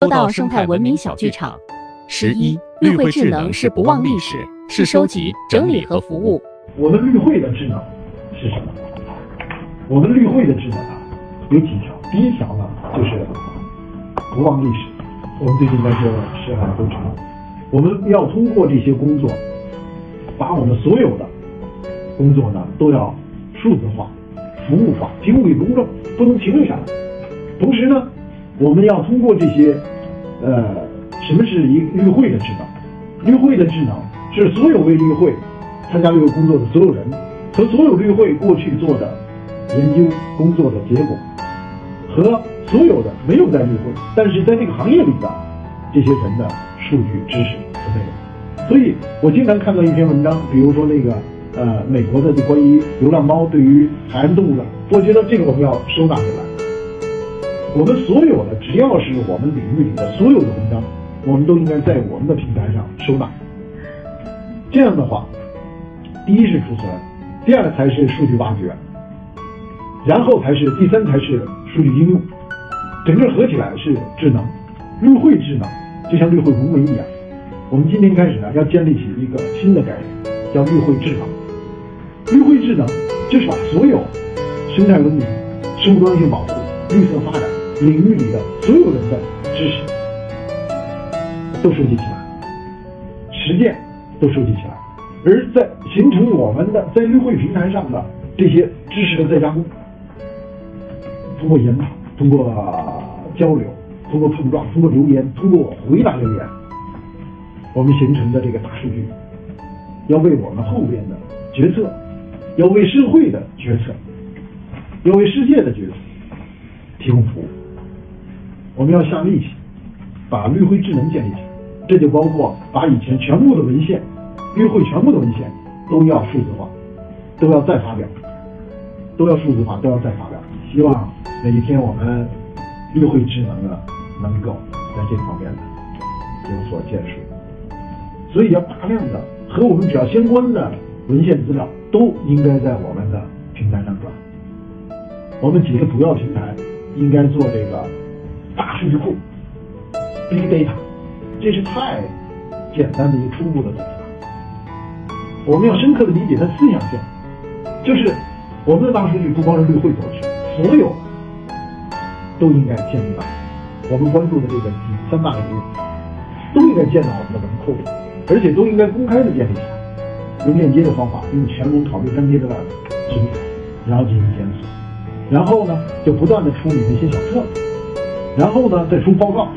说到生态文明小剧场，十一绿会智能是不忘历史，是收集、整理和服务。我们绿会的智能是什么？我们绿会的智能啊，有几条。第一条呢，就是不忘历史。我们最近在做涉海都知道，我们要通过这些工作，把我们所有的工作呢都要数字化、服务化、提供给公众，不能停留下来。同时呢，我们要通过这些，呃，什么是一绿会的智能？绿会的智能是所有为绿会参加这个工作的所有人和所有绿会过去做的研究工作的结果，和所有的没有在绿会但是在这个行业里的这些人的数据知识和内容。所以我经常看到一篇文章，比如说那个呃美国的关于流浪猫对于海岸动物的，我觉得这个我们要收纳起来。我们所有的，只要是我们领域里的所有的文章，我们都应该在我们的平台上收纳。这样的话，第一是储存，第二才是数据挖掘，然后才是第三才是数据应用，整个合起来是智能，绿会智能，就像绿会融为一样。我们今天开始呢，要建立起一个新的概念，叫绿会智能。绿会智能就是把所有生态文明、生物多样性保护、绿色发展。领域里的所有人的知识都收集起来，实践都收集起来，而在形成我们的在绿会平台上的这些。知识的再加工，通过研讨，通过交流，通过碰撞，通过留言，通过回答留言，我们形成的这个大数据，要为我们后边的决策，要为社会的决策，要为世界的决策提供服务。我们要下力气，把绿绘智能建立起来，这就包括把以前全部的文献，绿会全部的文献都要数字化，都要再发表，都要数字化，都要再发表。希望哪一天我们绿会智能呢，能够在这方面呢有所建树。所以要大量的和我们只要相关的文献资料都应该在我们的平台上转。我们几个主要平台应该做这个。数据库，big data，这是太简单的一个初步的东西了。我们要深刻的理解它思想性，就是我们的大数据不光是绿会所需，所有都应该建立到我们关注的这个三大领域，都应该建到我们的文库里，而且都应该公开的建立起来，用链接的方法，用全文考虑粘贴的平台，然后进行检索，然后呢，就不断的出你那些小册子。然后呢，再出报告。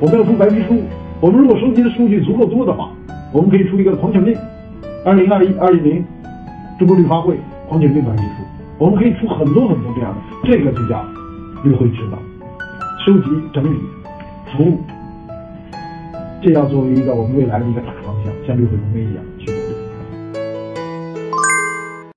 我们要出白皮书。我们如果收集的数据足够多的话，我们可以出一个狂犬病，二零二一二零零中国绿发会狂犬病白皮书。我们可以出很多很多这样的，这个就叫绿会指导，收集、整理、服务。这要作为一个我们未来的一个大方向，像绿会融媒一样。